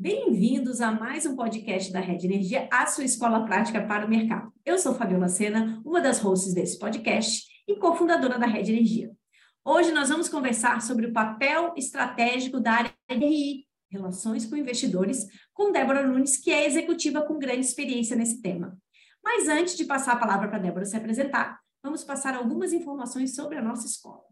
Bem-vindos a mais um podcast da Rede Energia, a sua escola prática para o mercado. Eu sou Fabiola Sena, uma das hosts desse podcast e cofundadora da Rede Energia. Hoje nós vamos conversar sobre o papel estratégico da área de RI, Relações com Investidores, com Débora Nunes, que é executiva com grande experiência nesse tema. Mas antes de passar a palavra para Débora se apresentar, vamos passar algumas informações sobre a nossa escola.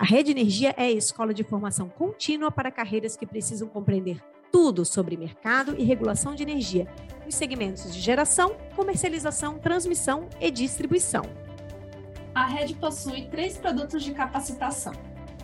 A Rede Energia é a escola de formação contínua para carreiras que precisam compreender tudo sobre mercado e regulação de energia, nos segmentos de geração, comercialização, transmissão e distribuição. A rede possui três produtos de capacitação: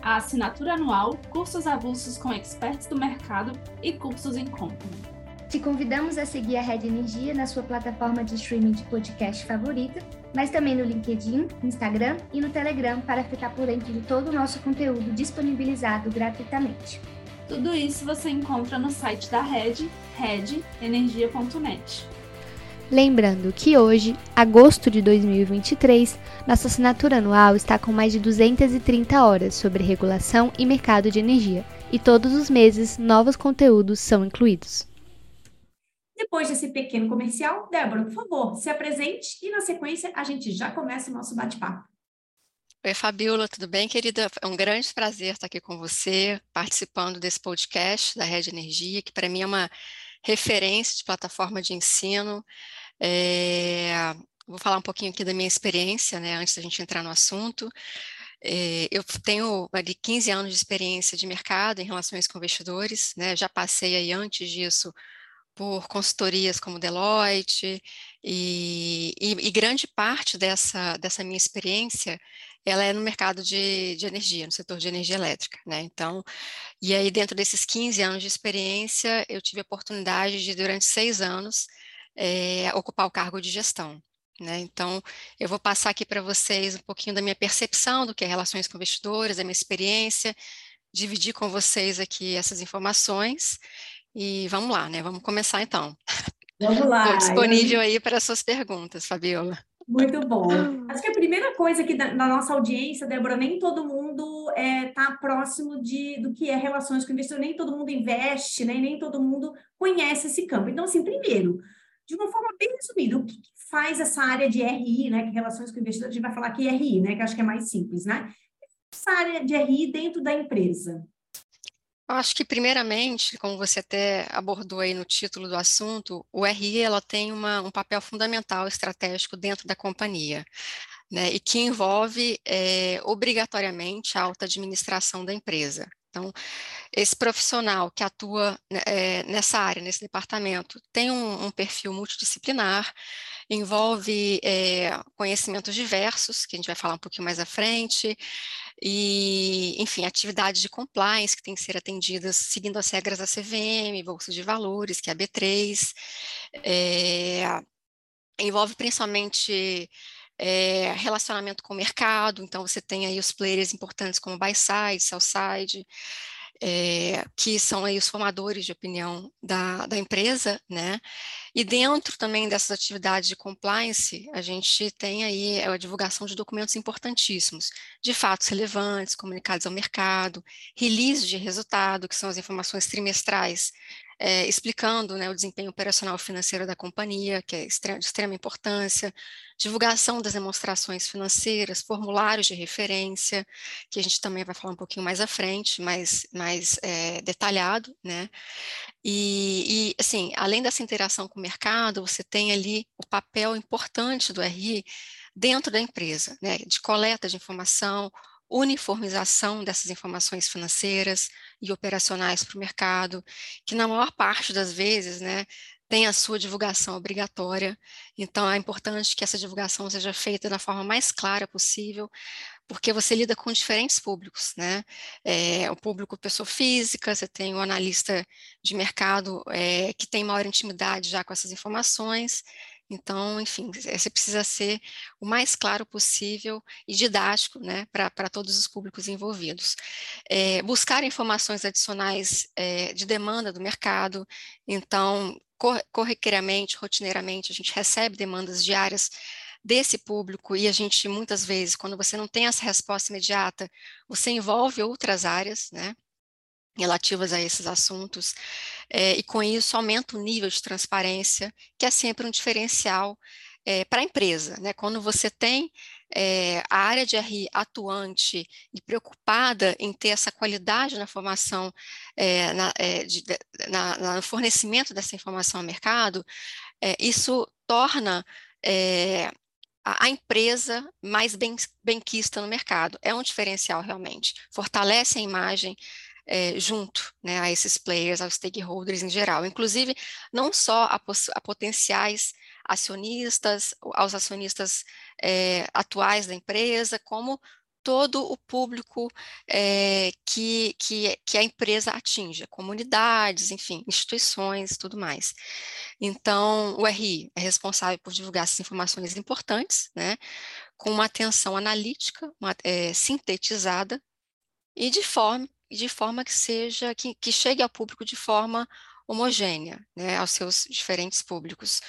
a assinatura anual, cursos avulsos com experts do mercado e cursos em company. Te convidamos a seguir a Rede Energia na sua plataforma de streaming de podcast favorita, mas também no LinkedIn, Instagram e no Telegram para ficar por dentro de todo o nosso conteúdo disponibilizado gratuitamente. Tudo isso você encontra no site da Rede, redenergia.net. Lembrando que hoje, agosto de 2023, nossa assinatura anual está com mais de 230 horas sobre regulação e mercado de energia, e todos os meses novos conteúdos são incluídos. Depois desse pequeno comercial, Débora, por favor, se apresente e na sequência a gente já começa o nosso bate-papo. Oi, Fabiola, tudo bem, querida? É um grande prazer estar aqui com você, participando desse podcast da Rede Energia, que para mim é uma referência de plataforma de ensino. É... Vou falar um pouquinho aqui da minha experiência, né, antes da gente entrar no assunto. É, eu tenho ali 15 anos de experiência de mercado em relações com investidores, né, já passei aí antes disso por consultorias como Deloitte, e, e, e, grande parte dessa, dessa minha experiência, ela é no mercado de, de energia, no setor de energia elétrica, né, então, e aí dentro desses 15 anos de experiência, eu tive a oportunidade de, durante seis anos, é, ocupar o cargo de gestão, né? Então, eu vou passar aqui para vocês um pouquinho da minha percepção do que é relações com investidores, da minha experiência, dividir com vocês aqui essas informações e vamos lá, né? Vamos começar então. Vamos lá. Estou disponível aí para as suas perguntas, Fabiola. Muito bom. Acho que a primeira coisa que na nossa audiência, Débora, nem todo mundo está é, tá próximo de, do que é relações com investidor, nem todo mundo investe, né? nem todo mundo conhece esse campo. Então, assim, primeiro, de uma forma bem resumida, o que faz essa área de RI, né? Que relações com investidor, a gente vai falar aqui RI, né? Que acho que é mais simples, né? Essa área de RI dentro da empresa. Eu acho que, primeiramente, como você até abordou aí no título do assunto, o RI ela tem uma, um papel fundamental estratégico dentro da companhia, né, e que envolve é, obrigatoriamente a alta administração da empresa. Então, esse profissional que atua é, nessa área, nesse departamento, tem um, um perfil multidisciplinar, envolve é, conhecimentos diversos, que a gente vai falar um pouquinho mais à frente, e, enfim, atividades de compliance que têm que ser atendidas seguindo as regras da CVM, Bolsa de Valores, que é a B3, é, envolve principalmente é, relacionamento com o mercado, então você tem aí os players importantes como buy side, sell side, é, que são aí os formadores de opinião da, da empresa, né? E dentro também dessas atividades de compliance, a gente tem aí a divulgação de documentos importantíssimos, de fatos relevantes, comunicados ao mercado, release de resultado, que são as informações trimestrais é, explicando né, o desempenho operacional financeiro da companhia, que é de extrema importância, divulgação das demonstrações financeiras, formulários de referência, que a gente também vai falar um pouquinho mais à frente, mais, mais é, detalhado, né? E, e, assim, além dessa interação com o mercado, você tem ali o papel importante do RI dentro da empresa, né? De coleta de informação, uniformização dessas informações financeiras e operacionais para o mercado, que na maior parte das vezes, né, tem a sua divulgação obrigatória. Então, é importante que essa divulgação seja feita da forma mais clara possível, porque você lida com diferentes públicos, né? É, o público pessoa física, você tem o analista de mercado é, que tem maior intimidade já com essas informações, então, enfim, você precisa ser o mais claro possível e didático né, para todos os públicos envolvidos. É, buscar informações adicionais é, de demanda do mercado, então, cor corriqueiramente, rotineiramente, a gente recebe demandas diárias desse público e a gente, muitas vezes, quando você não tem essa resposta imediata, você envolve outras áreas, né? Relativas a esses assuntos, é, e com isso aumenta o nível de transparência, que é sempre um diferencial é, para a empresa. Né? Quando você tem é, a área de RI atuante e preocupada em ter essa qualidade na formação, na, de, na, na, no fornecimento dessa informação ao mercado, isso torna a, a, empresa mais bem, benquista no mercado. É um diferencial realmente, fortalece a imagem é, junto né, a esses players, aos stakeholders em geral, inclusive não só a, a potenciais acionistas, aos acionistas é, atuais da empresa, como todo o público é, que, que, que a empresa atinge, comunidades, enfim, instituições tudo mais. Então, o RI é responsável por divulgar essas informações importantes, né, com uma atenção analítica, uma, é, sintetizada, e de forma, de forma que seja, que, que chegue ao público de forma homogênea, né, aos seus diferentes públicos.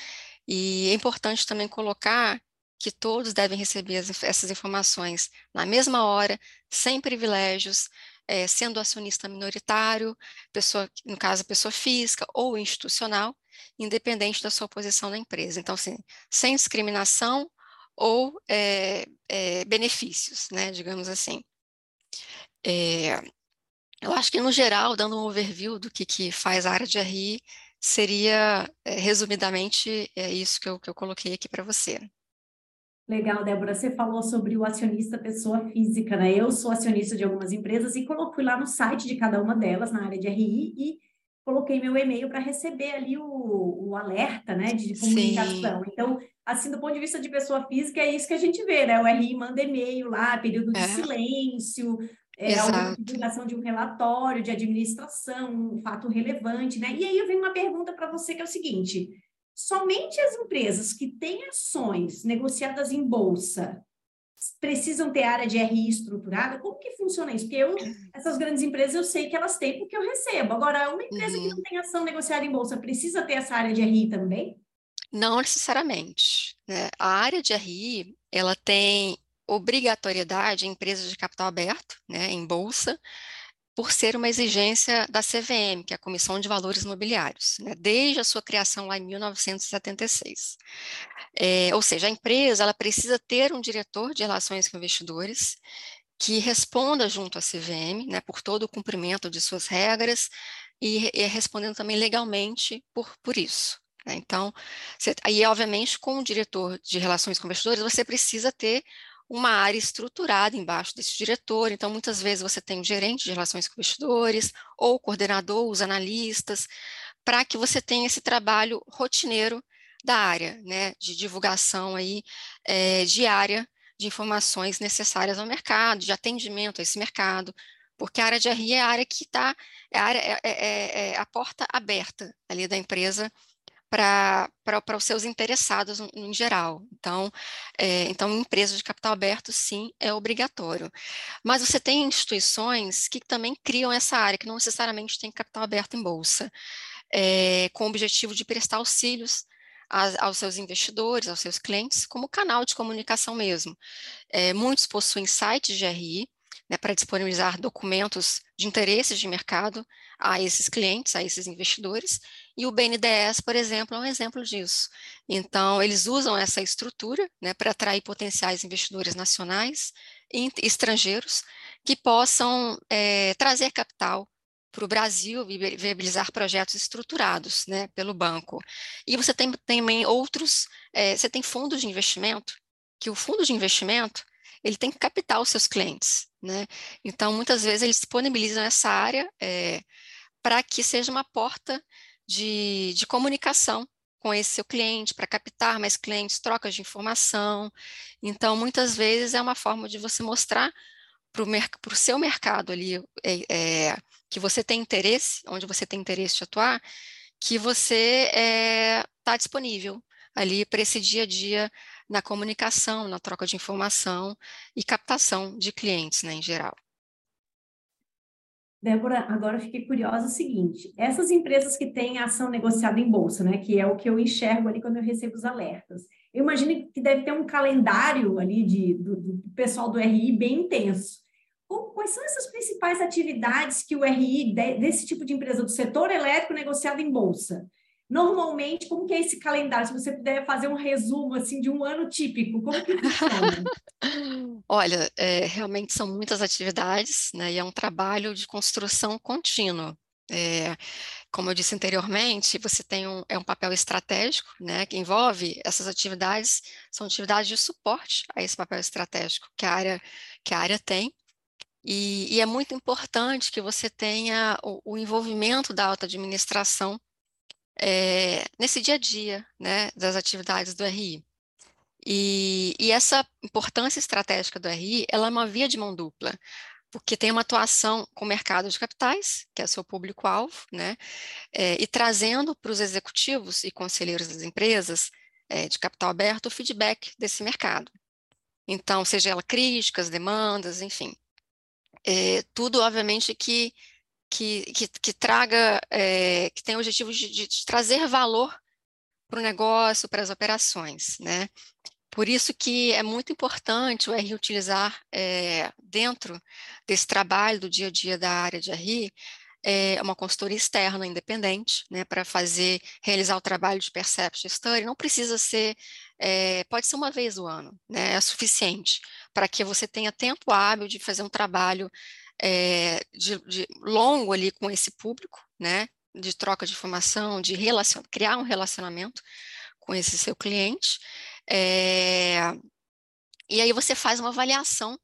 E é importante também colocar que todos devem receber as, essas informações na mesma hora, sem privilégios, é, sendo acionista minoritário, pessoa, no caso, pessoa física ou institucional, independente da sua posição na empresa. Então, assim, sem discriminação ou é, é, benefícios, né, digamos assim. Eu acho que, no geral, dando um overview do que, que faz a área de RI, seria, resumidamente, é isso que eu, que eu coloquei aqui para você. Legal, Débora. Você falou sobre o acionista pessoa física, né? Eu sou acionista de algumas empresas e coloquei lá no site de cada uma delas, na área de RI, e coloquei meu e-mail para receber ali o, o, alerta, né, de comunicação. Sim. Então, assim, do ponto de vista de pessoa física, é isso que a gente vê, né? O RI manda e-mail lá, período de é. silêncio, é, a divulgação de um relatório de administração, um fato relevante, né? E aí eu venho uma pergunta para você que é o seguinte: somente as empresas que têm ações negociadas em bolsa precisam ter área de RI estruturada? Como que funciona isso? Porque eu, essas grandes empresas eu sei que elas têm porque eu recebo. Agora, uma empresa uhum. que não tem ação negociada em bolsa precisa ter essa área de RI também? Não necessariamente. Né? A área de RI, ela tem obrigatoriedade em empresas de capital aberto, né, em bolsa, por ser uma exigência da CVM, que é a Comissão de Valores Imobiliários, né, desde a sua criação lá em 1976. É, ou seja, a empresa ela precisa ter um diretor de relações com investidores que responda junto à CVM, né, por todo o cumprimento de suas regras e, e respondendo também legalmente por, por isso. Né. Então, você, aí, obviamente, com o diretor de relações com investidores, você precisa ter uma área estruturada embaixo desse diretor. Então, muitas vezes você tem o gerente de relações com investidores, ou o coordenador, os analistas, para que você tenha esse trabalho rotineiro da área, né, de divulgação aí é, diária de informações necessárias ao mercado, de atendimento a esse mercado, porque a área de RI é a área que está, é, é, é, é, a porta aberta ali da empresa para os seus interessados em geral. Então, é, então, empresas de capital aberto, sim, é obrigatório. Mas você tem instituições que também criam essa área, que não necessariamente tem capital aberto em bolsa, é, com o objetivo de prestar auxílios aos seus investidores, aos seus clientes, como canal de comunicação mesmo. É, muitos possuem sites de RI, né, para disponibilizar documentos de interesses de mercado a esses clientes, a esses investidores, e o BNDES, por exemplo, é um exemplo disso. Então, eles usam essa estrutura né, para atrair potenciais investidores nacionais e estrangeiros que possam é, trazer capital para o Brasil viabilizar projetos estruturados né, pelo banco. E você tem também outros, é, você tem fundos de investimento, que o fundo de investimento ele tem que captar os seus clientes, né? Então, muitas vezes eles disponibilizam essa área é, para que seja uma porta de, de comunicação com esse seu cliente, para captar mais clientes, trocas de informação. Então, muitas vezes é uma forma de você mostrar para o seu mercado ali é, é, que você tem interesse, onde você tem interesse de atuar, que você está disponível ali para esse dia a dia na comunicação, na troca de informação e captação de clientes, né, em geral. Débora, agora fiquei curiosa o seguinte: essas empresas que têm ação negociada em bolsa, né, que é o que eu enxergo ali quando eu recebo os alertas, eu imagino que deve ter um calendário ali de, do, do pessoal do RI bem intenso. quais são essas principais atividades que o RI desse tipo de empresa do setor elétrico negociado em bolsa? Normalmente, como que é esse calendário? Se você puder fazer um resumo assim de um ano típico, como que funciona? Olha, é, realmente são muitas atividades, né? E é um trabalho de construção contínua. É, como eu disse anteriormente, você tem um, é um papel estratégico, né, que envolve essas atividades, são atividades de suporte a esse papel estratégico que a área, que a área tem, e, e é muito importante que você tenha o, o envolvimento da alta administração é, nesse dia a dia, né, das atividades do RI. E, e, essa importância estratégica do RI, ela é uma via de mão dupla, porque tem uma atuação com o mercado de capitais, que é seu público-alvo, né, é, e trazendo para os executivos e conselheiros das empresas é, de capital aberto o feedback desse mercado. Então, seja ela críticas, demandas, enfim. É, tudo, obviamente, que, que, que, que traga, é, que tem o objetivo de, de trazer valor para o negócio, para as operações, né? Por isso que é muito importante o RI utilizar é, dentro desse trabalho do dia a dia da área de RI é uma consultoria externa independente, né, para fazer, realizar o trabalho de perception study, não precisa ser, é, pode ser uma vez o ano, né, é suficiente para que você tenha tempo hábil de fazer um trabalho é, de, de longo ali com esse público, né, de troca de informação, de relacion, criar um relacionamento com esse seu cliente, é, e aí você faz uma avaliação,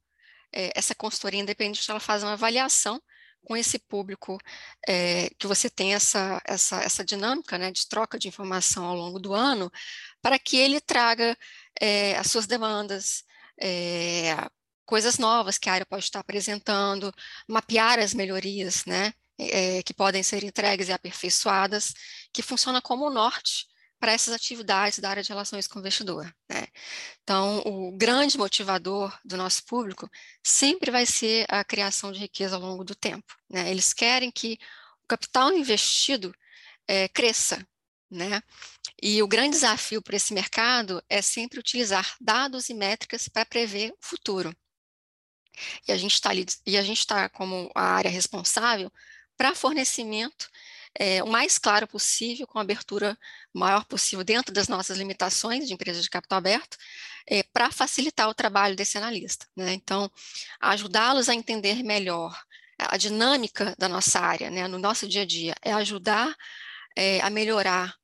é, essa consultoria independente, ela faz uma avaliação com esse público é, que você tem essa, essa, essa dinâmica né, de troca de informação ao longo do ano, para que ele traga é, as suas demandas, coisas novas que a área pode estar apresentando, mapear as melhorias né, que podem ser entregues e aperfeiçoadas, que funciona como o norte para essas atividades da área de relações com o investidor. Né? Então, o grande motivador do nosso público sempre vai ser a criação de riqueza ao longo do tempo. Né? Eles querem que o capital investido é, cresça. Né? E o grande desafio para esse mercado é sempre utilizar dados e métricas para prever o futuro. E a gente está ali, e a gente está como a área responsável para fornecimento é, o mais claro possível, com abertura maior possível dentro das nossas limitações de empresas de capital aberto, é, para facilitar o trabalho desse analista. Né? Então, ajudá-los a entender melhor a dinâmica da nossa área, né, no nosso dia a dia, é ajudar é, a melhorar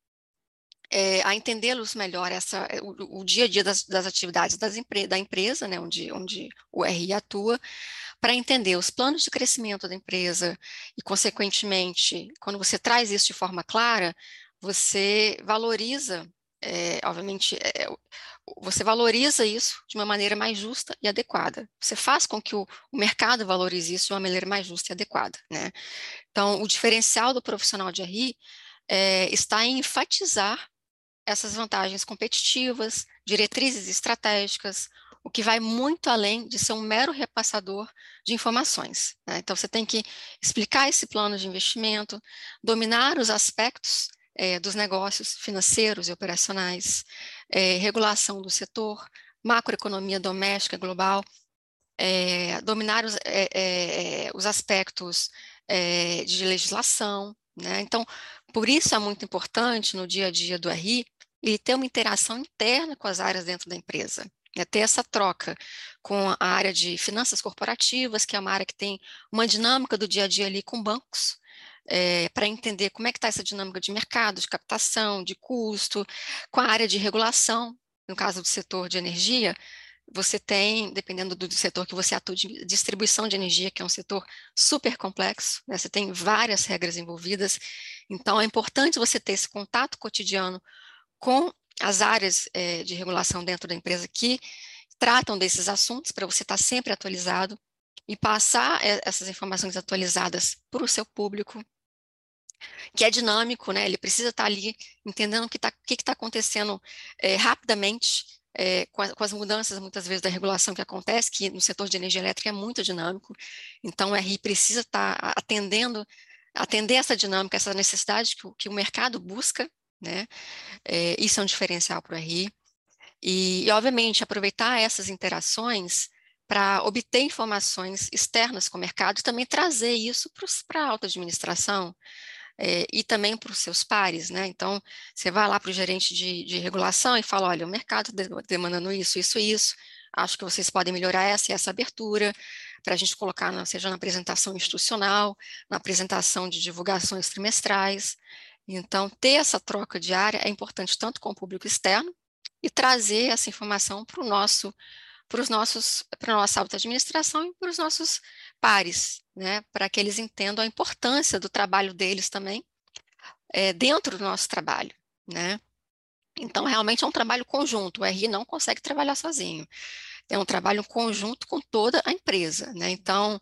é, a entendê-los melhor essa, o, o, dia a dia das, das atividades das empre, da empresa, né, onde, onde o RI atua, para entender os planos de crescimento da empresa e, consequentemente, quando você traz isso de forma clara, você valoriza, é, obviamente, é, você valoriza isso de uma maneira mais justa e adequada. Você faz com que o, o mercado valorize isso de uma maneira mais justa e adequada, né? Então, o diferencial do profissional de RI é, está em enfatizar essas vantagens competitivas, diretrizes estratégicas, o que vai muito além de ser um mero repassador de informações. Né? Então, você tem que explicar esse plano de investimento, dominar os aspectos é, dos negócios financeiros e operacionais, é, regulação do setor, macroeconomia doméstica global, é, dominar os, os aspectos de legislação. Né? Então, por isso é muito importante no dia a dia do RI ele ter uma interação interna com as áreas dentro da empresa né, ter essa troca com a área de finanças corporativas, que é uma área que tem uma dinâmica do dia a dia ali com bancos, é, para entender como é que está essa dinâmica de mercado, de captação, de custo, com a área de regulação, no caso do setor de energia, você tem, dependendo do setor que você atua, distribuição de energia, que é um setor super complexo, né? você tem várias regras envolvidas, então é importante você ter esse contato cotidiano com as áreas é, de regulação dentro da empresa que tratam desses assuntos para você estar tá sempre atualizado e passar eh, essas informações atualizadas para o seu público, que é dinâmico, né? Ele precisa estar tá ali entendendo o que está que está acontecendo é, rapidamente é, com, a, com, as mudanças muitas vezes da regulação que acontece, que no setor de energia elétrica é muito dinâmico. Então, o RI precisa estar tá atendendo, atender essa dinâmica, essa necessidade que o, que o mercado busca né? É, isso é um diferencial para o RI. E, e, obviamente, aproveitar essas interações para obter informações externas com o mercado e também trazer isso para a alta administração é, e também para os seus pares, né? Então, você vai lá para o gerente de, de, regulação e fala, olha, o mercado está demandando isso, isso isso, acho que vocês podem melhorar essa e essa abertura, para a gente colocar, na, seja na apresentação institucional, na apresentação de divulgações trimestrais. Então, ter essa troca diária é importante tanto com o público externo e trazer essa informação para o nosso para os nossos para a nossa alta administração e para os nossos pares, né, para que eles entendam a importância do trabalho deles também é, dentro do nosso trabalho, né? Então, realmente é um trabalho conjunto. O RI não consegue trabalhar sozinho. É um trabalho conjunto com toda a empresa, né? Então,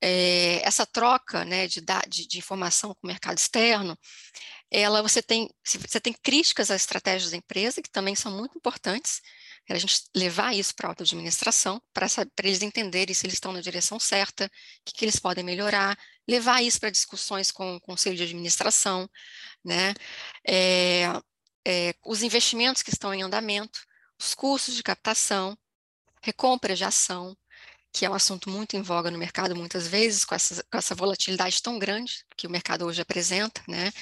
é, essa troca né, de, de, de, informação com o mercado externo, ela você tem, você tem críticas às estratégias da empresa, que também são muito importantes, a gente levar isso para a auto-administração, para eles entenderem se eles estão na direção certa, o que, que eles podem melhorar, levar isso para discussões com o conselho de administração, né? É, é, os investimentos que estão em andamento, os custos de captação, recompra de ação, que é um assunto muito em voga no mercado muitas vezes, com essa, com essa volatilidade tão grande que o mercado hoje apresenta, né?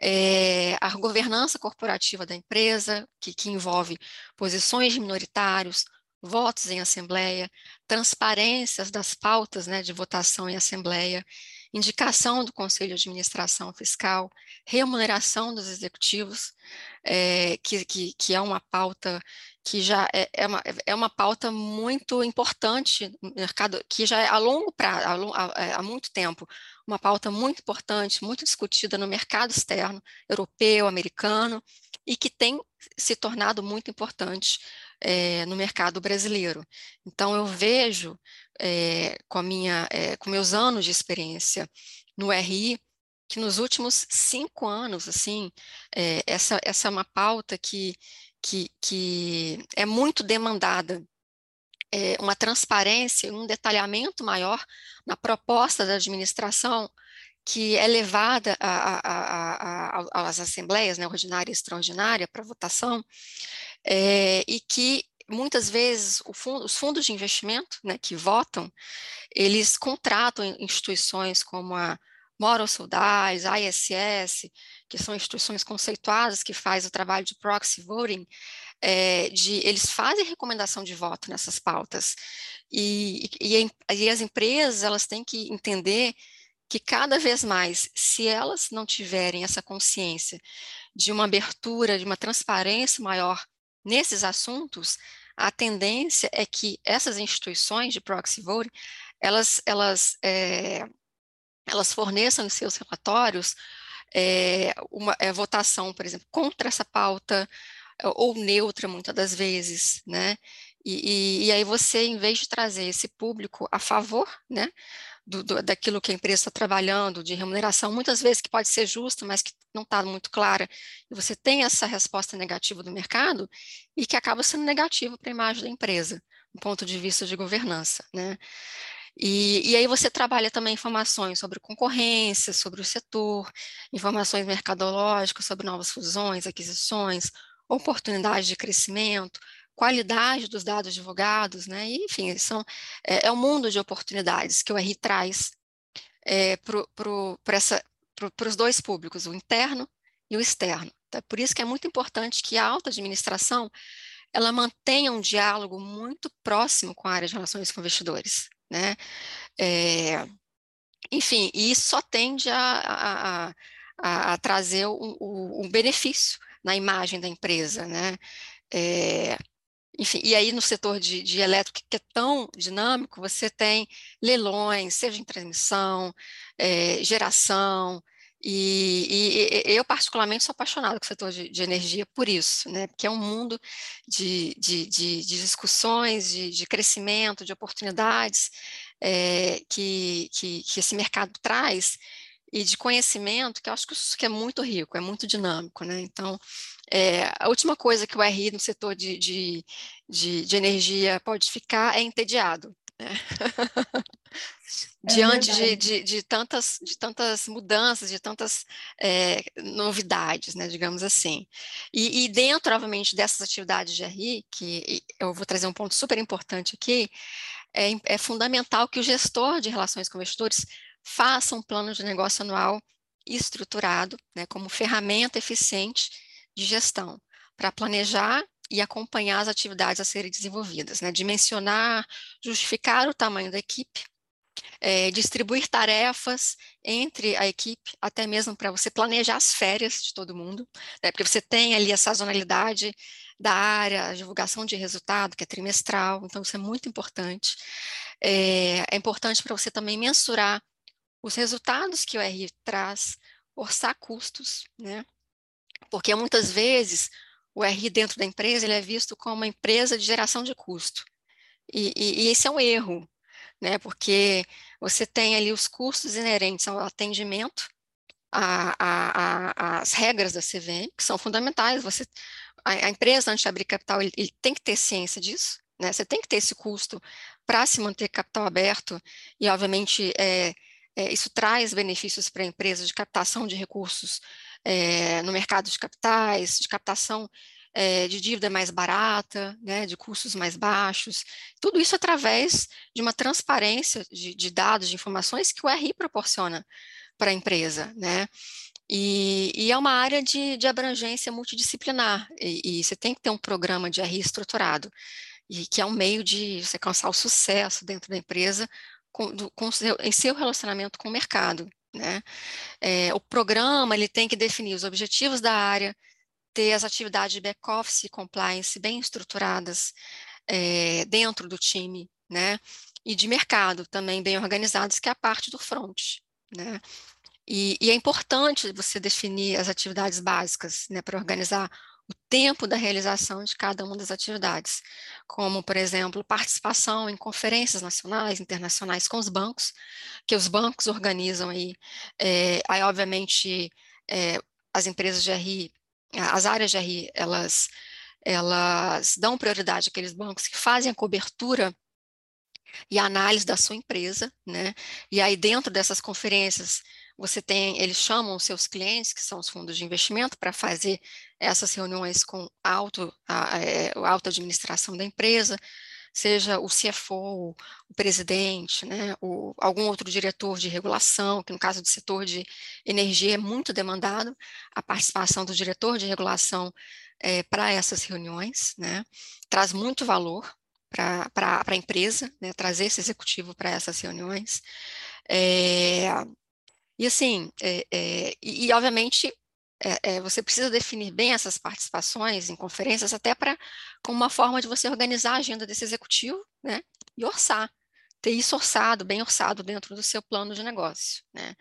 É, a governança corporativa da empresa, que, que envolve posições de minoritários, votos em assembleia, transparências das pautas né, de votação em assembleia, indicação do Conselho de Administração Fiscal, remuneração dos executivos, é, que, que, que, é uma pauta que já é, é, uma, é uma pauta muito importante no mercado, que já é a longo prazo, há, há, muito tempo, uma pauta muito importante, muito discutida no mercado externo, europeu, americano, e que tem se tornado muito importante é, no mercado brasileiro. Então, eu vejo, é, com, a minha, é, com meus anos de experiência no RI, que nos últimos cinco anos, assim, essa, essa é uma pauta que, que, que é muito demandada é, uma transparência, um detalhamento maior na proposta da administração que é levada às assembleias, né, ordinária e extraordinária, para votação, é, e que muitas vezes fundo, os fundos de investimento né, que votam, eles contratam instituições como a A ISS, que são instituições conceituadas que fazem o trabalho de proxy voting, é, de, eles fazem recomendação de voto nessas pautas. E, e, e as empresas elas têm que entender que cada vez mais, se elas não tiverem essa consciência de uma abertura, de uma transparência maior nesses assuntos, a tendência é que essas instituições de proxy voting, elas, elas, é, elas forneçam em seus relatórios é, uma é, votação, por exemplo, contra essa pauta, ou neutra muitas das vezes, né? E, e, e, aí você, em vez de trazer esse público a favor, né, do, do, daquilo que a empresa está trabalhando, de remuneração, muitas vezes que pode ser justa, mas que não está muito clara, e você tem essa resposta negativa do mercado, e que acaba sendo negativa para a imagem da empresa, do ponto de vista de governança, né? E, e, aí você trabalha também informações sobre concorrência, sobre o setor, informações mercadológicas sobre novas fusões, aquisições, oportunidades de crescimento, qualidade dos dados divulgados, né? E, enfim, são, é, é um mundo de oportunidades que o RI traz é, para os dois públicos, o interno e o externo. Tá? Por isso que é muito importante que a alta administração ela mantenha um diálogo muito próximo com a área de relações com investidores, né? É, enfim, e isso só tende a, a, a, a trazer um, um benefício na imagem da empresa, né? É, enfim, e aí no setor de, de elétrico, que é tão dinâmico, você tem leilões, seja em transmissão, é, geração, e, e, eu particularmente sou apaixonada com o setor de, de, energia por isso, né? Porque é um mundo de, de, de discussões, de, crescimento, de oportunidades é, que, que, que, esse mercado traz e de conhecimento que eu acho que, que é muito rico, é muito dinâmico, né? Então, é, a última coisa que o RI no setor de, de, de, de energia pode ficar é entediado. Né? É Diante de, de, de, tantas, de tantas mudanças, de tantas é, novidades, né, digamos assim. E, e, dentro, obviamente, dessas atividades de RI, que eu vou trazer um ponto super importante aqui, é, é fundamental que o gestor de relações com investidores faça um plano de negócio anual estruturado, né, como ferramenta eficiente de gestão, para planejar e acompanhar as atividades a serem desenvolvidas, né, dimensionar, justificar o tamanho da equipe, é, distribuir tarefas entre a equipe, até mesmo para você planejar as férias de todo mundo, né, porque você tem ali a sazonalidade da área, a divulgação de resultado, que é trimestral, então isso é muito importante. É, é importante para você também mensurar os resultados que o RI traz, orçar custos, né? Porque muitas vezes o RI dentro da empresa ele é visto como uma empresa de geração de custo. E, e, e esse é um erro, né? Porque você tem ali os custos inerentes ao atendimento, as regras da CVM, que são fundamentais. Você, a, a empresa, antes de abrir capital, ele, ele, tem que ter ciência disso, né? Você tem que ter esse custo para se manter capital aberto e, obviamente, é, é, isso traz benefícios para a empresa de captação de recursos é, no mercado de capitais, de captação é, de dívida mais barata, né, de custos mais baixos, tudo isso através de uma transparência de, de dados, de informações que o RI proporciona para a empresa, né? E, e, é uma área de, de abrangência multidisciplinar, e, e, você tem que ter um programa de RI estruturado, e que é um meio de você alcançar o sucesso dentro da empresa com, do, com seu, em seu relacionamento com o mercado. Né? É, o programa ele tem que definir os objetivos da área, ter as atividades de back-office e compliance bem estruturadas é, dentro do time, né? E de mercado também bem organizados, que é a parte do front, né? E, e é importante você definir as atividades básicas, né, para organizar o tempo da realização de cada uma das atividades, como, por exemplo, participação em conferências nacionais, internacionais com os bancos, que os bancos organizam aí, é, aí obviamente é, as empresas de RI, as áreas de RI, elas, elas dão prioridade àqueles bancos que fazem a cobertura e a análise da sua empresa, né? E aí dentro dessas conferências você tem, eles chamam seus clientes, que são os fundos de investimento, para fazer essas reuniões com alto, a, é, a alta administração da empresa, seja o CFO, o presidente, né, o, algum outro diretor de regulação, que no caso do setor de energia é muito demandado, a participação do diretor de regulação é, para essas reuniões, né, traz muito valor para a empresa, né, trazer esse executivo para essas reuniões. É, e assim, é, é, e, e, obviamente é, é, você precisa definir bem essas participações em conferências, até para como uma forma de você organizar a agenda desse executivo, né? E orçar, ter isso orçado, bem orçado dentro do seu plano de negócio, né?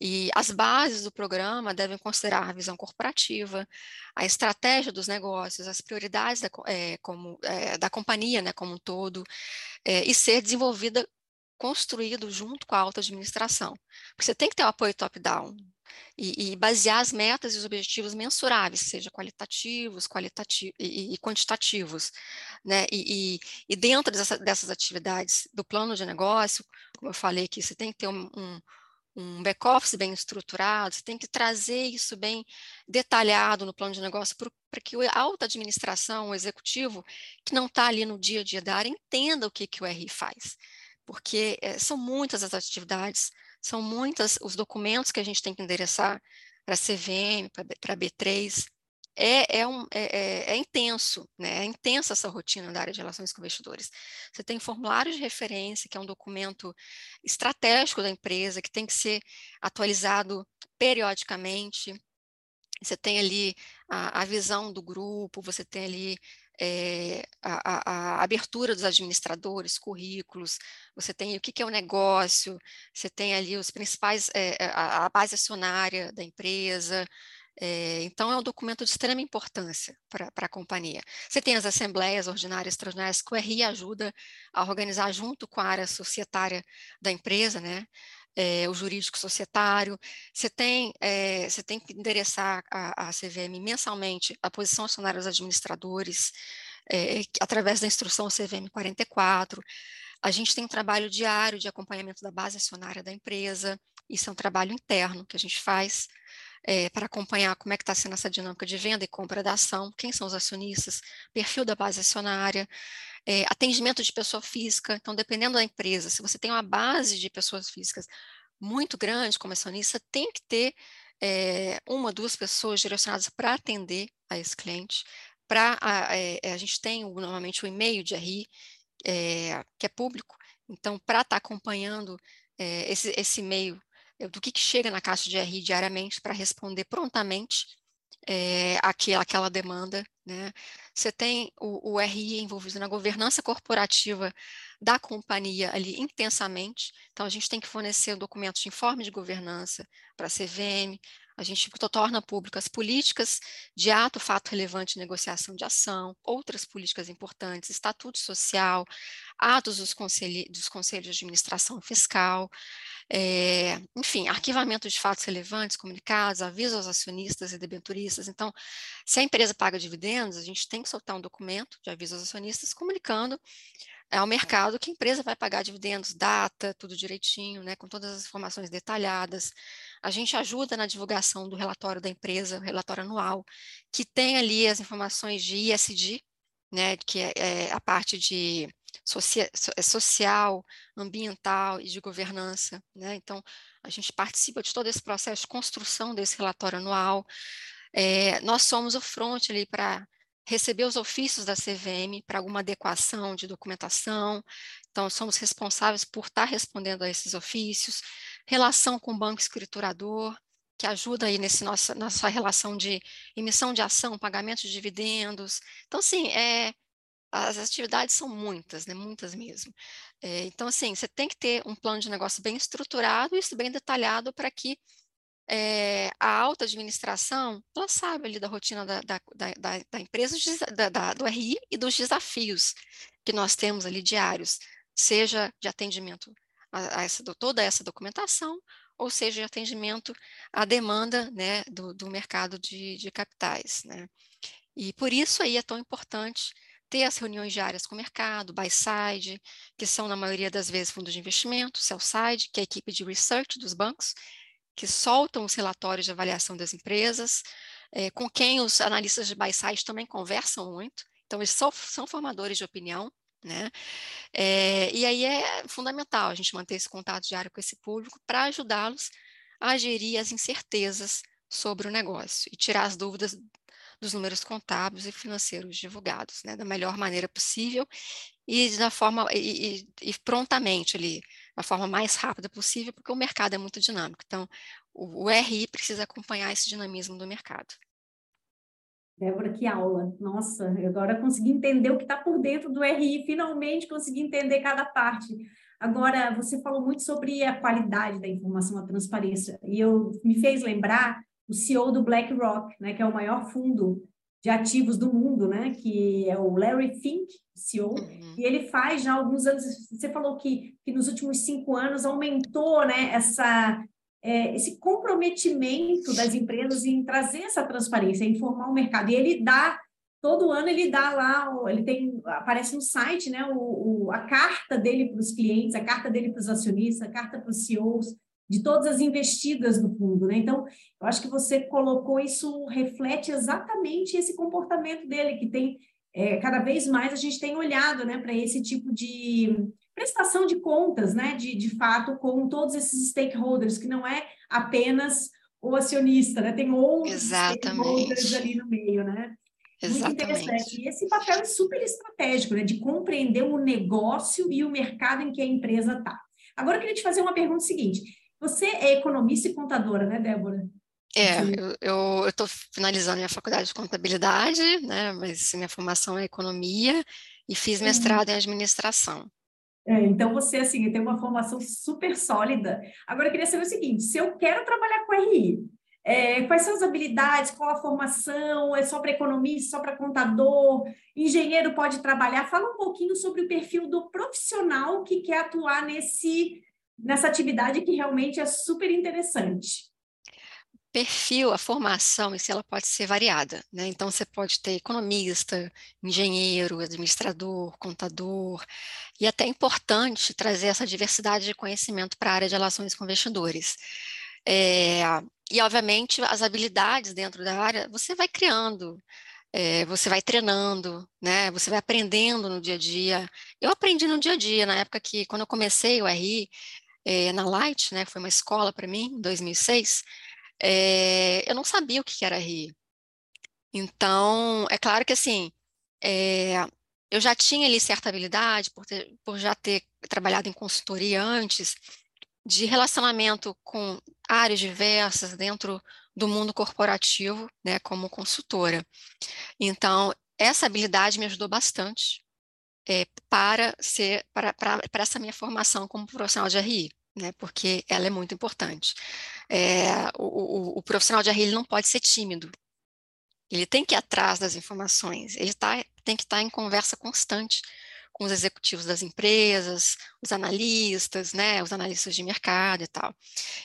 E as bases do programa devem considerar a visão corporativa, a estratégia dos negócios, as prioridades da, é, como, da companhia né, como um todo, e ser desenvolvida construído junto com a alta administração. Porque você tem que ter o um apoio top-down e, e, basear as metas e os objetivos mensuráveis, seja qualitativos qualitati e, e, quantitativos. Né? E, e dentro dessa, dessas atividades do plano de negócio, como eu falei aqui, você tem que ter um, um um back-office bem estruturado, você tem que trazer isso bem detalhado no plano de negócio para que a alta administração, o executivo, que não está ali no dia a dia da área, entenda o que, que o RI faz porque é, são muitas as atividades, são muitos os documentos que a gente tem que endereçar para CVM, para a B3. É, é, um, é, é, é, intenso, né? é intensa essa rotina da área de relações com investidores. Você tem formulário de referência, que é um documento estratégico da empresa, que tem que ser atualizado periodicamente. Você tem ali a, a visão do grupo, você tem ali é, a, a, abertura dos administradores, currículos, você tem o que, que é o negócio, você tem ali os principais, é, a, a, base acionária da empresa, é, então é um documento de extrema importância para a companhia. Você tem as assembleias ordinárias extraordinárias que o RI ajuda a organizar junto com a área societária da empresa, né? É, o jurídico societário, você tem, é, você tem que endereçar a, a CVM mensalmente a posição acionária dos administradores, é, através da instrução CVM 44. A gente tem um trabalho diário de acompanhamento da base acionária da empresa, isso é um trabalho interno que a gente faz é, para acompanhar como é que está sendo essa dinâmica de venda e compra da ação, quem são os acionistas, perfil da base acionária. É, atendimento de pessoa física. Então, dependendo da empresa, se você tem uma base de pessoas físicas muito grande como acionista, tem que ter é, uma, duas pessoas direcionadas para atender a esse cliente. Pra, a, é, a gente tem normalmente o e-mail de RI, é, que é público, então, para estar tá acompanhando esse, esse e-mail do que, que chega na caixa de RI diariamente para responder prontamente é, aquela, aquela demanda. Né? Você tem o, o RI envolvido na governança corporativa da companhia ali intensamente, então a gente tem que fornecer documentos de informe de governança para a CVM, a gente torna públicas políticas de ato, fato relevante, negociação de ação, outras políticas importantes, estatuto social, atos dos, conselhe, dos conselhos de administração fiscal, é, enfim, arquivamento de fatos relevantes, comunicados, aviso aos acionistas e debenturistas. Então, se a empresa paga dividendos, a gente tem que soltar um documento de aviso aos acionistas comunicando ao mercado que a empresa vai pagar dividendos, data, tudo direitinho, né, com todas as informações detalhadas. A gente ajuda na divulgação do relatório da empresa, relatório anual, que tem ali as informações de ISD, né, que é, é a parte de é social, ambiental e de governança. Né? Então, a gente participa de todo esse processo de construção desse relatório anual. É, nós somos o front ali para receber os ofícios da CVM para alguma adequação de documentação, então somos responsáveis por estar respondendo a esses ofícios, relação com o banco escriturador, que ajuda aí nesse nossa, nossa relação de emissão de ação, pagamento de dividendos. Então, assim, é, as atividades são muitas, né? Muitas mesmo. É, então, assim, você tem que ter um plano de negócio bem estruturado isso bem detalhado para que é, a alta administração, ela sabe ali da rotina da, da, da, da empresa, da, do RI e dos desafios que nós temos ali diários, seja de atendimento a, a essa, toda essa documentação, ou seja, de atendimento à demanda né, do, do mercado de, de capitais. Né? E por isso aí é tão importante ter as reuniões diárias com o mercado, buy side, que são na maioria das vezes fundos de investimento, sell side, que é a equipe de research dos bancos, que soltam os relatórios de avaliação das empresas, é, com quem os analistas de buy side também conversam muito. Então, eles são, são formadores de opinião, né? É, e aí é fundamental a gente manter esse contato diário com esse público para ajudá-los a gerir as incertezas sobre o negócio e tirar as dúvidas dos números contábeis e financeiros divulgados, né, da melhor maneira possível e da forma e, e, e prontamente ali, da forma mais rápida possível, porque o mercado é muito dinâmico. Então, o, o RI precisa acompanhar esse dinamismo do mercado. Débora, que aula! Nossa, agora consegui entender o que está por dentro do RI, finalmente consegui entender cada parte. Agora, você falou muito sobre a qualidade da informação, a transparência, e eu me fez lembrar o CEO do BlackRock, né, que é o maior fundo de ativos do mundo, né, que é o Larry Fink, CEO, uhum. e ele faz já alguns anos, você falou que, que nos últimos cinco anos aumentou, né, essa, é, esse comprometimento das empresas em trazer essa transparência, informar o mercado, e ele dá, todo ano ele dá lá, ele tem, aparece no site, né, o, o a carta dele para os clientes, a carta dele para os acionistas, a carta para os CEOs, de todas as investidas do fundo, né? Então, eu acho que você colocou isso reflete exatamente esse comportamento dele, que tem é, cada vez mais a gente tem olhado, né, para esse tipo de prestação de contas, né, de, de fato, com todos esses stakeholders, que não é apenas o acionista, né? Tem outros Exatamente. stakeholders ali no meio, né? Exatamente. Muito interessante. E esse papel é super estratégico, né? De compreender o negócio e o mercado em que a empresa está. Agora, eu queria te fazer uma pergunta seguinte. Você é economista e contadora, né, Débora? É, eu estou finalizando minha faculdade de contabilidade, né, mas minha formação é economia e fiz uhum. mestrado uhum. em administração. É, então você, assim, tem uma formação super sólida. Agora, eu queria saber o seguinte, se eu quero trabalhar com RI, é, quais são as habilidades, qual a formação, é só para economista, só para contador, engenheiro pode trabalhar? Fala um pouquinho sobre o perfil do profissional que quer atuar nesse nessa atividade que realmente é super interessante. Perfil, a formação, isso ela pode ser variada, né? Então você pode ter economista, engenheiro, administrador, contador, e até é importante trazer essa diversidade de conhecimento para a área de relações com investidores. É, e, obviamente, as habilidades dentro da área você vai criando é, você vai treinando, né? Você vai aprendendo no dia a dia. Eu aprendi no dia a dia, na época que, quando eu comecei o RI, é, na Light, né? Foi uma escola para mim, em 2006. É, eu não sabia o que era RI. Então, é claro que assim, é, eu já tinha ali certa habilidade, por, ter, por já ter trabalhado em consultoria antes, de relacionamento com áreas diversas dentro do mundo corporativo, né, como consultora. Então, essa habilidade me ajudou bastante é, para ser para, para, para essa minha formação como profissional de RI, né, porque ela é muito importante. É, o, o, o, profissional de RI não pode ser tímido. Ele tem que ir atrás das informações. Ele tá, tem que estar em conversa constante com os executivos das empresas, os analistas, né, os analistas de mercado e tal.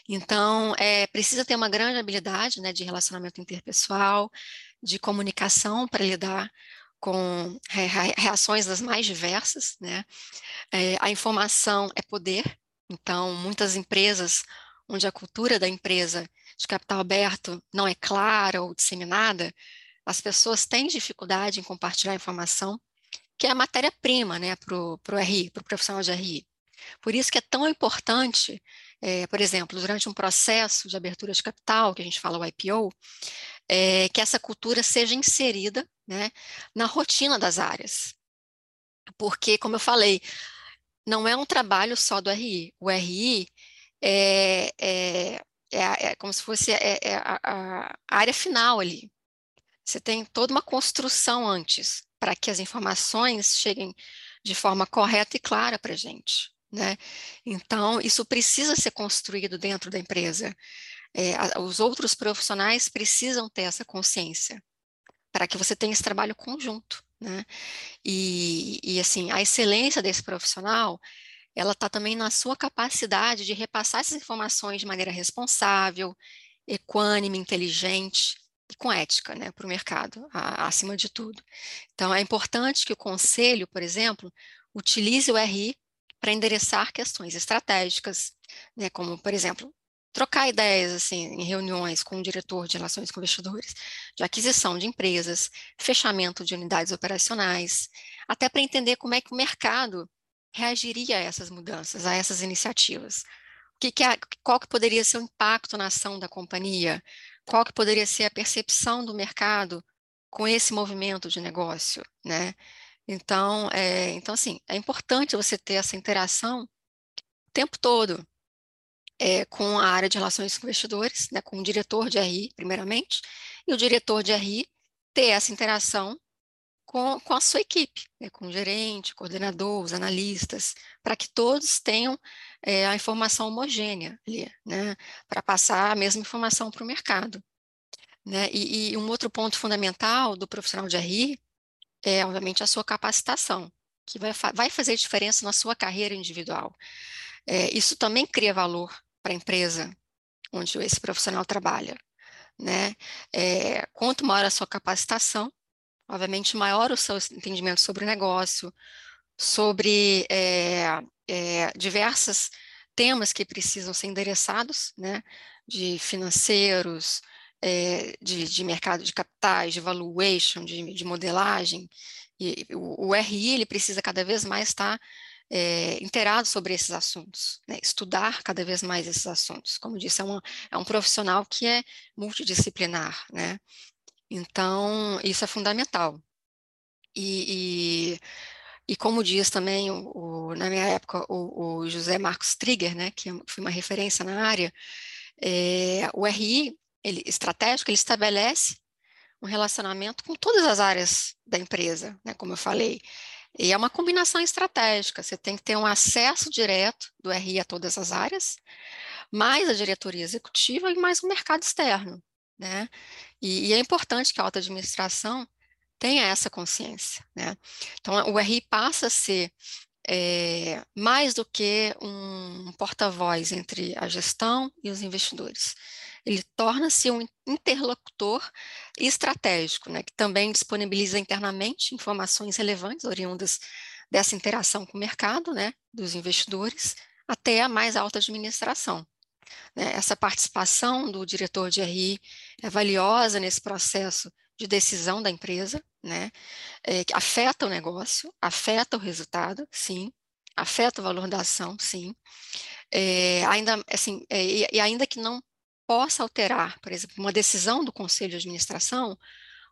Então, é, precisa ter uma grande habilidade, né, de relacionamento interpessoal, de comunicação para lidar com reações das mais diversas, né? É, a informação é poder, então muitas empresas onde a cultura da empresa de capital aberto não é clara ou disseminada, as pessoas têm dificuldade em compartilhar informação que é a matéria-prima né, para o RI, para o profissional de RI. Por isso que é tão importante, é, por exemplo, durante um processo de abertura de capital, que a gente fala o IPO, é, que essa cultura seja inserida né, na rotina das áreas. Porque, como eu falei, não é um trabalho só do RI. O RI é, é, é, é como se fosse é, é a, a área final ali. Você tem toda uma construção antes para que as informações cheguem de forma correta e clara para a gente. Né? Então, isso precisa ser construído dentro da empresa. É, os outros profissionais precisam ter essa consciência para que você tenha esse trabalho conjunto. Né? E, e assim, a excelência desse profissional, ela está também na sua capacidade de repassar essas informações de maneira responsável, equânime, inteligente, e com ética né, para o mercado, a, acima de tudo. Então, é importante que o conselho, por exemplo, utilize o RI para endereçar questões estratégicas, né, como, por exemplo, trocar ideias assim, em reuniões com o diretor de relações com investidores, de aquisição de empresas, fechamento de unidades operacionais, até para entender como é que o mercado reagiria a essas mudanças, a essas iniciativas. O que que é, qual que poderia ser o impacto na ação da companhia? qual que poderia ser a percepção do mercado com esse movimento de negócio, né? Então, é, então assim, é importante você ter essa interação o tempo todo é, com a área de relações com investidores, né, com o diretor de RI, primeiramente, e o diretor de RI ter essa interação com, com a sua equipe, né, com o gerente, coordenador, os analistas, para que todos tenham é, a informação homogênea ali, né, para passar a mesma informação para o mercado. Né? E, e, um outro ponto fundamental do profissional de RI é, obviamente, a sua capacitação, que vai, vai fazer diferença na sua carreira individual. É, isso também cria valor para a empresa onde esse profissional trabalha. Né? É, quanto maior a sua capacitação, obviamente, maior o seu entendimento sobre o negócio, sobre é, é, diversos temas que precisam ser endereçados, né, de financeiros, é, de, de, mercado de capitais, de valuation, de, de modelagem. E o, o, RI ele precisa cada vez mais estar é, inteirado sobre esses assuntos, né, estudar cada vez mais esses assuntos. Como disse, é, uma, é um profissional que é multidisciplinar, né? Então, isso é fundamental. E, e e como diz também, o, o, na minha época, o, o, José Marcos Trigger, né, que foi uma referência na área, é, o RI ele, estratégico, ele estabelece um relacionamento com todas as áreas da empresa, né, como eu falei. E é uma combinação estratégica, você tem que ter um acesso direto do RI a todas as áreas, mais a diretoria executiva e mais o mercado externo. Né? E, e é importante que a alta administração tenha essa consciência. Né? Então, o RI passa a ser é, mais do que um porta-voz entre a gestão e os investidores. Ele torna-se um interlocutor estratégico, né, que também disponibiliza internamente informações relevantes oriundas dessa interação com o mercado, né, dos investidores, até a mais alta administração. Né? Essa participação do diretor de RI é valiosa nesse processo de decisão da empresa, né? É, afeta o negócio, afeta o resultado, sim, afeta o valor da ação, sim. É, ainda assim, é, e ainda que não possa alterar, por exemplo, uma decisão do conselho de administração,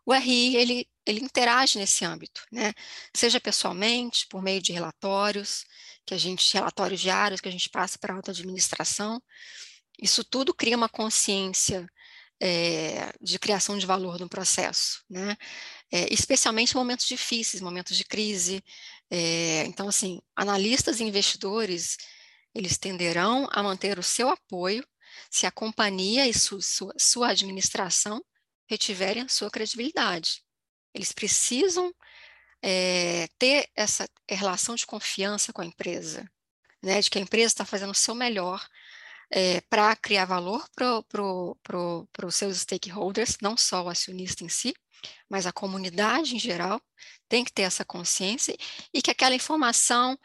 o RI ele, ele interage nesse âmbito, né? Seja pessoalmente, por meio de relatórios, que a gente, relatórios diários que a gente passa para a alta administração. Isso tudo cria uma consciência é, de criação de valor no processo, né? É, especialmente em momentos difíceis, momentos de crise. É, então, assim, analistas e investidores, eles tenderão a manter o seu apoio se a companhia e su, sua, sua administração retiverem a sua credibilidade. Eles precisam é, ter essa relação de confiança com a empresa, né, de que a empresa está fazendo o seu melhor é, para criar valor para pro, pro, pro os seus stakeholders, não só o acionista em si, mas a comunidade em geral tem que ter essa consciência e que aquela informação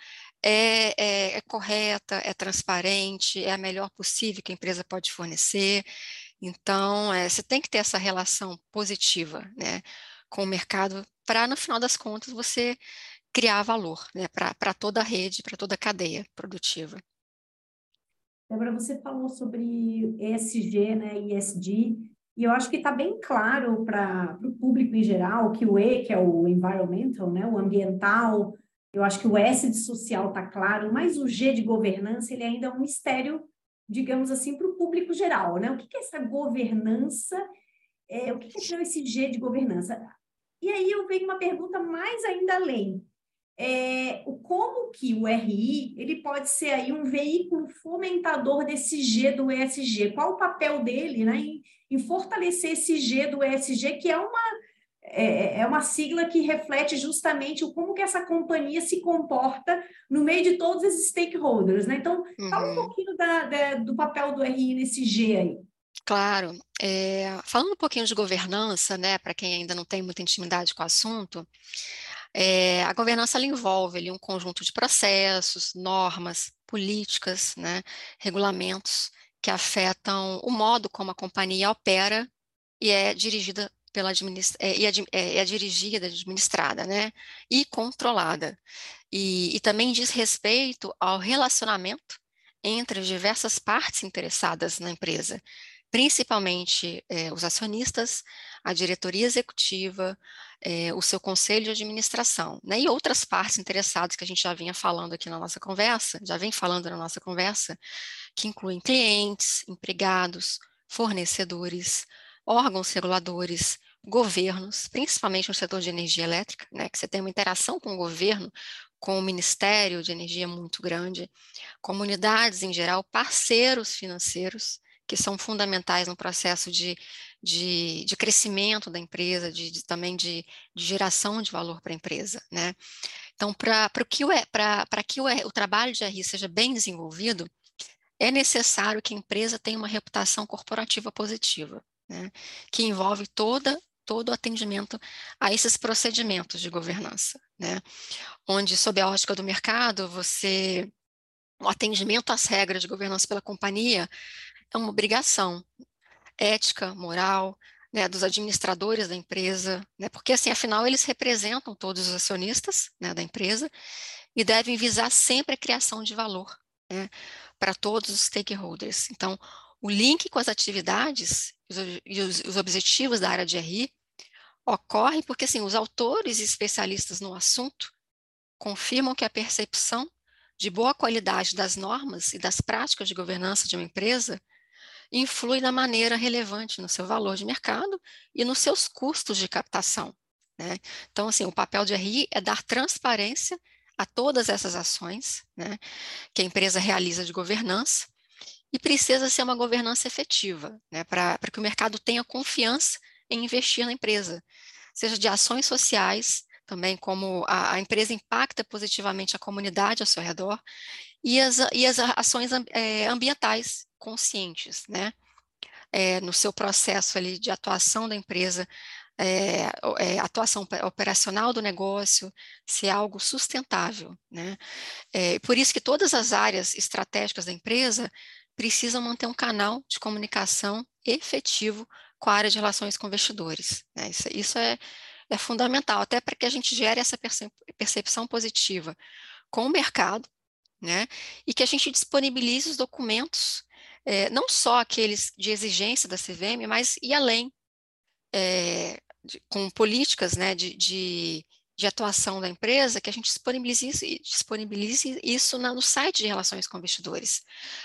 é, é, é, correta, é transparente, é a melhor possível que a empresa pode fornecer. Então, é, você tem que ter essa relação positiva né, com o mercado para, no final das contas, você criar valor né, para toda a rede, para toda a cadeia produtiva. Débora, você falou sobre ESG, né, ESG, e eu acho que está bem claro para o público em geral que o E, que é o environmental, né, o ambiental, eu acho que o S de social está claro, mas o G de governança ele ainda é um mistério, digamos assim, para o público geral, né? O que, que é essa governança? É, o que, que é esse G de governança? E aí eu venho uma pergunta mais ainda além. É, o como que o RI ele pode ser aí um veículo fomentador desse G do ESG? Qual o papel dele né, em, em fortalecer esse G do ESG, que é uma é, é, é uma sigla que reflete justamente o como que essa companhia se comporta no meio de todos esses stakeholders, né? Então, uhum. fala um uhum. pouquinho da, da, do papel do RI nesse G aí. Claro. É, falando um pouquinho de governança, né, para quem ainda não tem muita intimidade com o assunto, é, a governança envolve ali, um conjunto de processos, normas, políticas, né, regulamentos que afetam o modo como a companhia opera e é dirigida pela é, e, é, é dirigida, administrada, né, e controlada. E, e também diz respeito ao relacionamento entre as diversas partes interessadas na empresa, principalmente é, os acionistas, a diretoria executiva, é, o seu conselho de administração, né, e outras partes interessadas que a gente já vinha falando aqui na nossa conversa, já vem falando na nossa conversa, que incluem clientes, empregados, fornecedores, órgãos reguladores, governos, principalmente no setor de energia elétrica, né, que você tem uma interação com o governo, com o Ministério de Energia muito grande, comunidades em geral, parceiros financeiros, que são fundamentais no processo de, de, de crescimento da empresa, de, de também de, de, geração de valor para a empresa. Né? Então, para que, o, que o, o trabalho de RI seja bem desenvolvido, é necessário que a empresa tenha uma reputação corporativa positiva né, que envolve toda todo o atendimento a esses procedimentos de governança, né? Onde, sob a ótica do mercado, você o atendimento às regras de governança pela companhia é uma obrigação ética, moral, né, dos administradores da empresa, né, porque assim, afinal, eles representam todos os acionistas né, da empresa e devem visar sempre a criação de valor né, para todos os stakeholders. Então, o link com as atividades e os, os objetivos da área de RI ocorre porque assim, os autores e especialistas no assunto confirmam que a percepção de boa qualidade das normas e das práticas de governança de uma empresa influi na maneira relevante no seu valor de mercado e nos seus custos de captação. Né? Então, assim, o papel de RI é dar transparência a todas essas ações né, que a empresa realiza de governança e precisa ser uma governança efetiva, né, para que o mercado tenha confiança em investir na empresa, seja de ações sociais, também como a, a empresa impacta positivamente a comunidade ao seu redor, e as, e as ações é, ambientais conscientes, né, é, no seu processo ali de atuação da empresa, é, é, atuação operacional do negócio, se é algo sustentável. Né? É, por isso que todas as áreas estratégicas da empresa precisam manter um canal de comunicação efetivo com a área de relações com investidores. Né? Isso, isso é, é fundamental, até para que a gente gere essa percepção positiva com o mercado, né? E que a gente disponibilize os documentos, é, não só aqueles de exigência da CVM, mas e além, é, de, com políticas né, de, de, de, atuação da empresa, que a gente disponibilize isso, disponibilize isso na, no site de relações com investidores.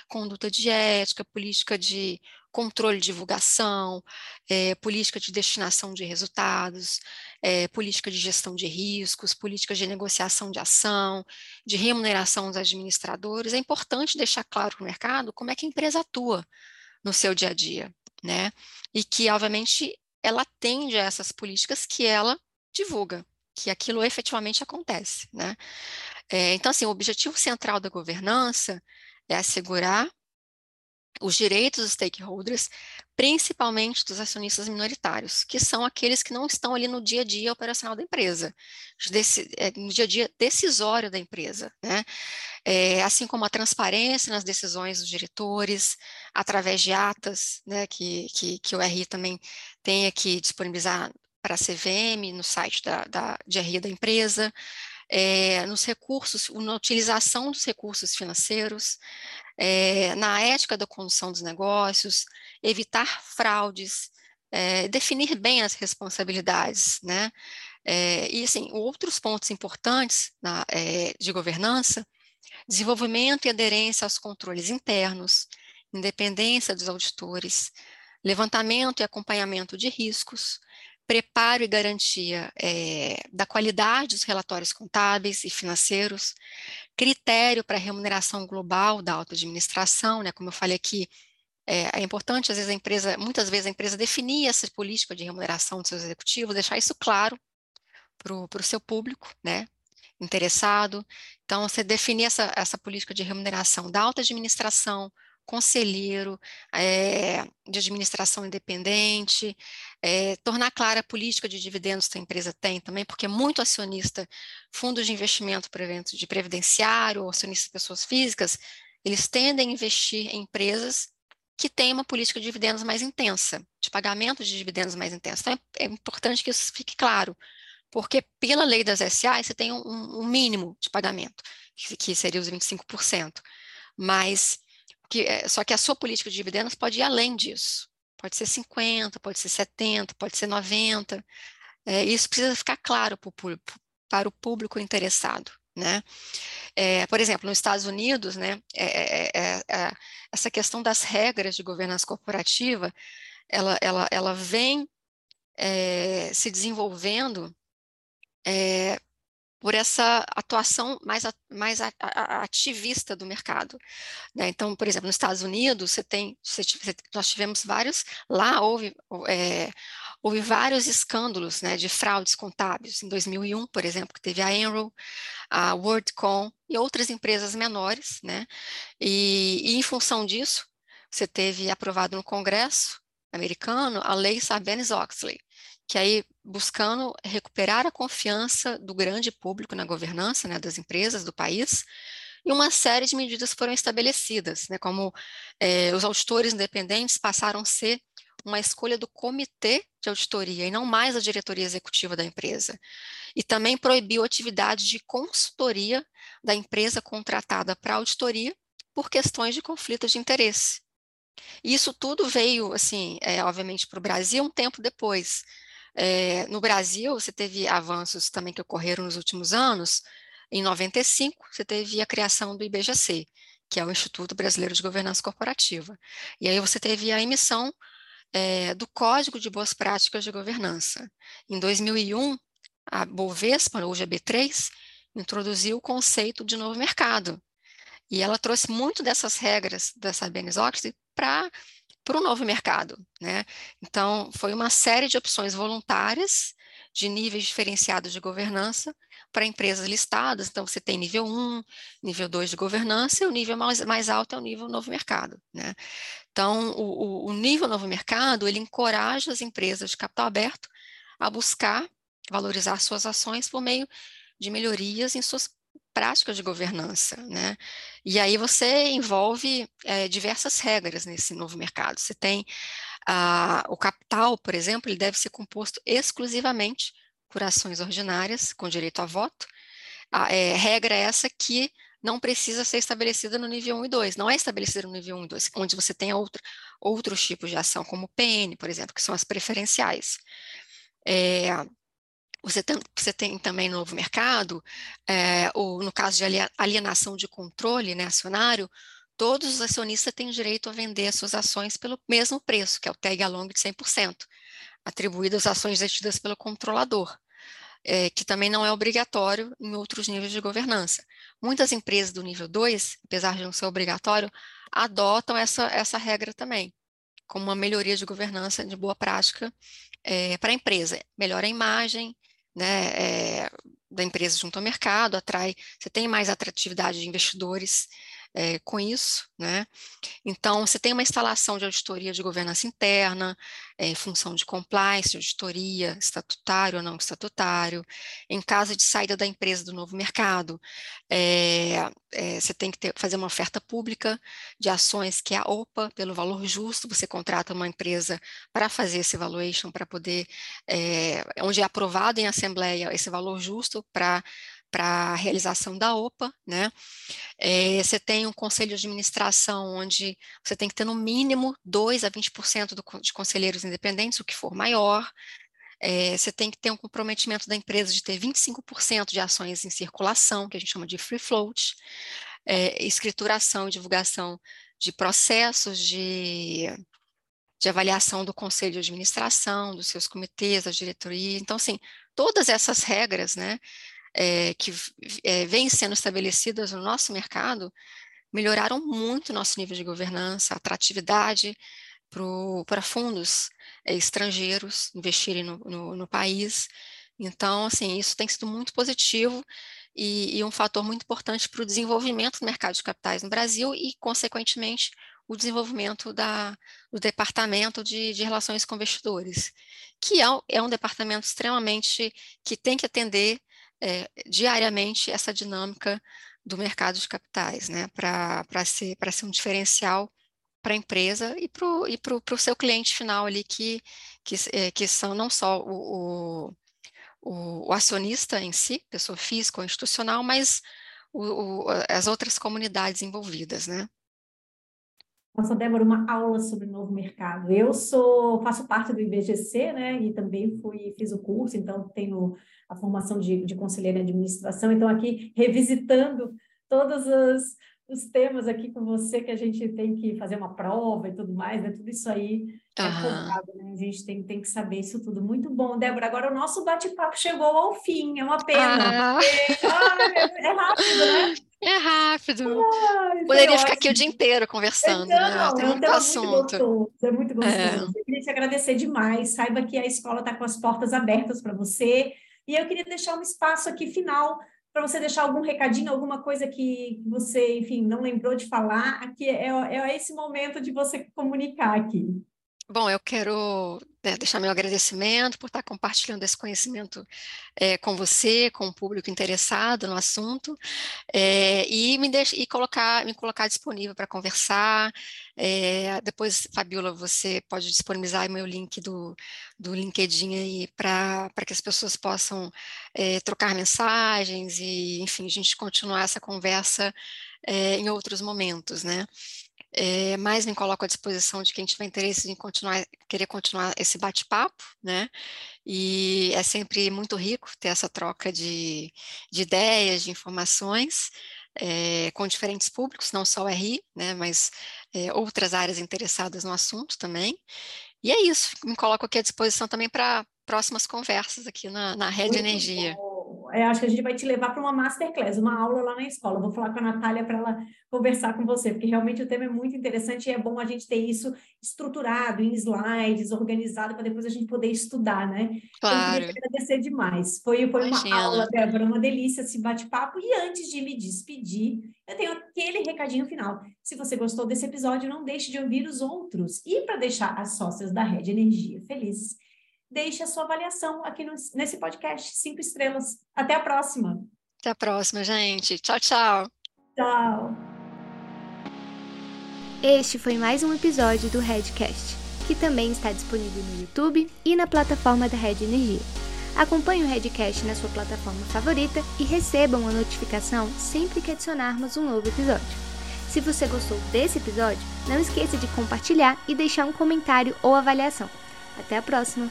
Conduta de ética, política de controle de divulgação, é, política de destinação de resultados, é, política de gestão de riscos, políticas de negociação de ação, de remuneração dos administradores. É importante deixar claro para o mercado como é que a empresa atua no seu dia a dia, né? E que, obviamente, ela atende a essas políticas que ela divulga, que aquilo efetivamente acontece, né? É, então, assim, o objetivo central da governança é assegurar os direitos dos stakeholders, principalmente dos acionistas minoritários, que são aqueles que não estão ali no dia a dia operacional da empresa, é, no dia a dia decisório da empresa, né? É, assim como a transparência nas decisões dos diretores, através de atas, né, que, que, que o RI também tem aqui disponibilizar para a CVM, no site da, da, de RI da empresa, é, nos recursos, na utilização dos recursos financeiros, é, na ética da condução dos negócios, evitar fraudes, é, definir bem as responsabilidades, né? E, assim, outros pontos importantes na, de governança, desenvolvimento e aderência aos controles internos, independência dos auditores, levantamento e acompanhamento de riscos, preparo e garantia é, da qualidade dos relatórios contábeis e financeiros, critério para remuneração global da alta administração, né, como eu falei aqui, é, é, importante, às vezes, a empresa, muitas vezes a empresa definir essa política de remuneração dos seus executivos, deixar isso claro para o seu público, né, interessado. Então, você definir essa, essa política de remuneração da alta administração, conselheiro, é, de administração independente, é, tornar clara a política de dividendos que a empresa tem também, porque muito acionista, fundos de investimento de previdenciário, acionistas pessoas físicas, eles tendem a investir em empresas que têm uma política de dividendos mais intensa, de pagamento de dividendos mais intensa. Então, é, é importante que isso fique claro, porque pela lei das SA, você tem um, um mínimo de pagamento, que, que seria os 25%. Mas que, é, só que a sua política de dividendos pode ir além disso. Pode ser 50, pode ser 70, pode ser 90. É, isso precisa ficar claro para o, para o público interessado. Né? É, por exemplo, nos Estados Unidos, né, é, é, é essa questão das regras de governança corporativa, ela, ela, ela vem se desenvolvendo por essa atuação mais, mais ativista do mercado. Né? Então, por exemplo, nos Estados Unidos, você tem, você, nós tivemos vários, lá houve, é, houve vários escândalos né, de fraudes contábeis. Em 2001, por exemplo, que teve a Enroll, a WorldCom e outras empresas menores, né? e, e em função disso, você teve aprovado no Congresso americano a lei Sarbanes-Oxley, que aí buscando recuperar a confiança do grande público na governança né, das empresas do país, e uma série de medidas foram estabelecidas, né, como é, os auditores independentes passaram a ser uma escolha do comitê de auditoria e não mais a diretoria executiva da empresa. E também proibiu atividade de consultoria da empresa contratada para auditoria por questões de conflito de interesse. E isso tudo veio, assim, é, obviamente, para o Brasil um tempo depois, é, no Brasil, você teve avanços também que ocorreram nos últimos anos. Em 95, você teve a criação do IBGC, que é o Instituto Brasileiro de Governança Corporativa. E aí você teve a emissão é, do Código de Boas Práticas de Governança. Em 2001, a Bovespa, hoje a B3, introduziu o conceito de novo mercado. E ela trouxe muito dessas regras da Sarbanes-Oxley para para o novo mercado. Né? Então, foi uma série de opções voluntárias de níveis diferenciados de governança para empresas listadas. Então, você tem nível 1, nível 2 de governança, e o nível mais, mais alto é o nível novo mercado. Né? Então, o, o, nível novo mercado, ele encoraja as empresas de capital aberto a buscar valorizar suas ações por meio de melhorias em suas prática de governança, né? E aí você envolve é, diversas regras nesse novo mercado. Você tem ah, o capital, por exemplo, ele deve ser composto exclusivamente por ações ordinárias com direito a voto. A é, regra essa que não precisa ser estabelecida no nível 1 e 2, não é estabelecida no nível 1 e 2, onde você tem outro, outros tipos de ação, como o PN, por exemplo, que são as preferenciais. É, você tem, você tem, também no novo mercado, é, ou no caso de alienação de controle né, acionário, todos os acionistas têm direito a vender suas ações pelo mesmo preço, que é o tag along de 100%, atribuído às ações detidas pelo controlador é, que também não é obrigatório em outros níveis de governança. Muitas empresas do nível 2, apesar de não ser obrigatório, adotam essa, essa regra também, como uma melhoria de governança de boa prática é, para a empresa. Melhora a imagem né, é, da empresa junto ao mercado, atrai, você tem mais atratividade de investidores é, com isso, né? Então, você tem uma instalação de auditoria de governança interna, é, em função de compliance, auditoria, estatutário ou não estatutário, em caso de saída da empresa do novo mercado, é, você tem que ter, fazer uma oferta pública de ações que é a OPA, pelo valor justo, você contrata uma empresa para fazer esse valuation, para poder, onde é aprovado em assembleia esse valor justo para para a realização da OPA, né? É, você tem um conselho de administração onde você tem que ter no mínimo 2 a 20% do, de conselheiros independentes, o que for maior. É, você tem que ter um comprometimento da empresa de ter 25% de ações em circulação, que a gente chama de free float, é, escrituração e divulgação de processos de, de avaliação do conselho de administração, dos seus comitês, da diretoria. Então, assim, todas essas regras, né, é, que é, vêm sendo estabelecidas no nosso mercado melhoraram muito o nosso nível de governança, atratividade para fundos é, estrangeiros investirem no, no, no, país. Então, assim, isso tem sido muito positivo e, e um fator muito importante para o desenvolvimento do mercado de capitais no Brasil e, consequentemente, o desenvolvimento da, do departamento de, de relações com investidores, que é, é um departamento extremamente que tem que atender é, diariamente essa dinâmica do mercado de capitais, né, para ser, ser um diferencial para a empresa e para o e pro, pro seu cliente final ali, que, que, é, que são não só o, o, o, acionista em si, pessoa física ou institucional, mas o, o, as outras comunidades envolvidas, né. Nossa, Débora, uma aula sobre novo mercado. Eu sou, faço parte do IBGC, né, e também fui, fiz o curso, então tenho a formação de, de conselheira de administração, então aqui revisitando todos os, os temas aqui com você que a gente tem que fazer uma prova e tudo mais, né, tudo isso aí é né, a gente tem, tem que saber isso tudo. Muito bom, Débora, agora o nosso bate-papo chegou ao fim, é uma pena. Ah. é, é rápido, né? É rápido. Ai, Poderia ficar aqui o dia inteiro conversando, né? então, né? Tem muito assunto. Muito é muito gostoso. É. Eu queria te agradecer demais. Saiba que a escola está com as portas abertas para você. E eu queria deixar um espaço aqui final para você deixar algum recadinho, alguma coisa que você, enfim, não lembrou de falar. Aqui é, é esse momento de você comunicar aqui. Bom, eu quero né, deixar meu agradecimento por estar compartilhando esse conhecimento é, com você, com o público interessado no assunto, é, e me deixe, e colocar, me colocar disponível para conversar. É, depois, Fabiola, você pode disponibilizar meu link do, do LinkedIn aí para que as pessoas possam trocar mensagens e, enfim, a gente continuar essa conversa em outros momentos, né? É, mas me coloco à disposição de quem tiver interesse em continuar, querer continuar esse bate-papo, né? E é sempre muito rico ter essa troca de, de ideias, de informações é, com diferentes públicos, não só o RI, né? Mas é, outras áreas interessadas no assunto também. E é isso, me coloco aqui à disposição também para próximas conversas aqui na, na Rede Energia. Bom é, acho que a gente vai te levar para uma masterclass, uma aula lá na escola. Vou falar com a Natália para ela conversar com você, porque realmente o tema é muito interessante e é bom a gente ter isso estruturado em slides, organizado, para depois a gente poder estudar, né? Claro. Então, eu queria agradecer demais. Foi, foi uma aula, Débora, uma delícia esse bate-papo. E antes de me despedir, eu tenho aquele recadinho final. Se você gostou desse episódio, não deixe de ouvir os outros. E para deixar as sócias da Rede Energia felizes, deixe a sua avaliação aqui no, nesse podcast, cinco estrelas. Até a próxima! Até a próxima, gente. Tchau, tchau. Tchau. Este foi mais um episódio do Redcast, que também está disponível no YouTube e na plataforma da Red Energia. Acompanhe o Redcast na sua plataforma favorita e receba uma notificação sempre que adicionarmos um novo episódio. Se você gostou desse episódio, não esqueça de compartilhar e deixar um comentário ou avaliação. Até a próxima!